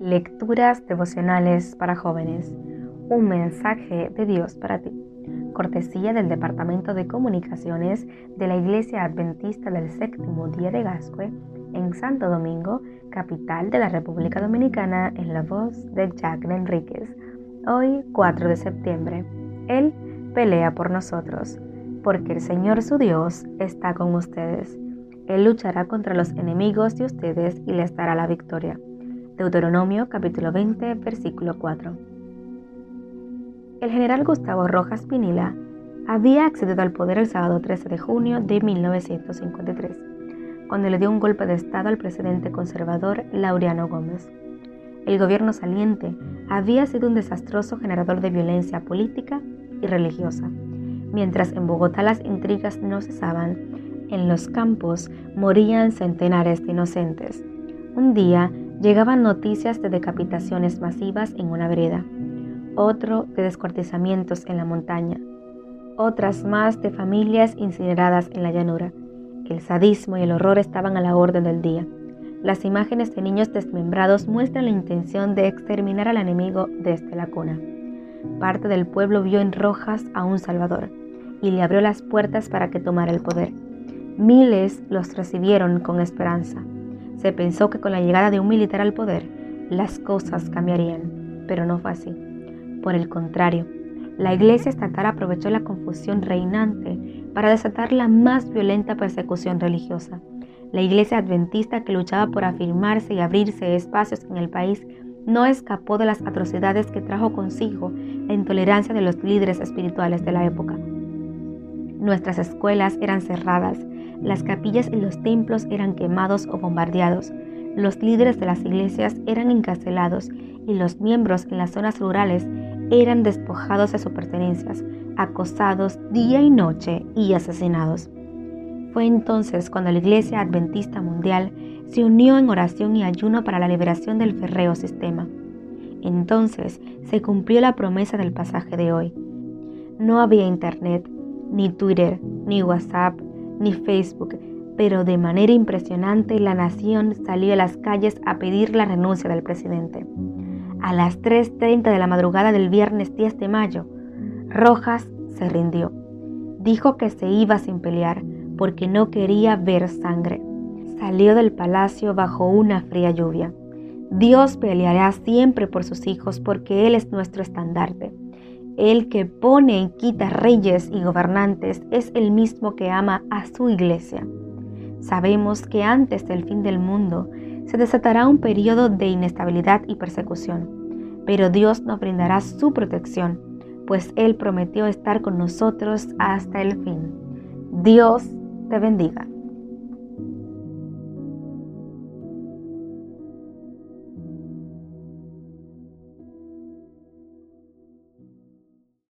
Lecturas devocionales para jóvenes. Un mensaje de Dios para ti. Cortesía del Departamento de Comunicaciones de la Iglesia Adventista del Séptimo Día de Gascue en Santo Domingo, capital de la República Dominicana, en la voz de Jack Enríquez. Hoy, 4 de septiembre. Él pelea por nosotros, porque el Señor su Dios está con ustedes. Él luchará contra los enemigos de ustedes y les dará la victoria. Deuteronomio capítulo 20, versículo 4. El general Gustavo Rojas Pinilla había accedido al poder el sábado 13 de junio de 1953, cuando le dio un golpe de Estado al presidente conservador Laureano Gómez. El gobierno saliente había sido un desastroso generador de violencia política y religiosa. Mientras en Bogotá las intrigas no cesaban, en los campos morían centenares de inocentes. Un día, llegaban noticias de decapitaciones masivas en una vereda, otro de descuartizamientos en la montaña, otras más de familias incineradas en la llanura. El sadismo y el horror estaban a la orden del día. Las imágenes de niños desmembrados muestran la intención de exterminar al enemigo desde la cuna. Parte del pueblo vio en Rojas a un Salvador y le abrió las puertas para que tomara el poder. Miles los recibieron con esperanza. Se pensó que con la llegada de un militar al poder, las cosas cambiarían, pero no fue así. Por el contrario, la Iglesia estatal aprovechó la confusión reinante para desatar la más violenta persecución religiosa. La Iglesia adventista que luchaba por afirmarse y abrirse espacios en el país no escapó de las atrocidades que trajo consigo la intolerancia de los líderes espirituales de la época. Nuestras escuelas eran cerradas, las capillas y los templos eran quemados o bombardeados, los líderes de las iglesias eran encarcelados y los miembros en las zonas rurales eran despojados de sus pertenencias, acosados día y noche y asesinados. Fue entonces cuando la Iglesia Adventista Mundial se unió en oración y ayuno para la liberación del ferreo sistema. Entonces se cumplió la promesa del pasaje de hoy. No había internet, ni Twitter, ni WhatsApp, ni Facebook, pero de manera impresionante la nación salió a las calles a pedir la renuncia del presidente. A las 3.30 de la madrugada del viernes 10 de mayo, Rojas se rindió. Dijo que se iba sin pelear porque no quería ver sangre. Salió del palacio bajo una fría lluvia. Dios peleará siempre por sus hijos porque Él es nuestro estandarte. El que pone y quita reyes y gobernantes es el mismo que ama a su iglesia. Sabemos que antes del fin del mundo se desatará un periodo de inestabilidad y persecución, pero Dios nos brindará su protección, pues Él prometió estar con nosotros hasta el fin. Dios te bendiga.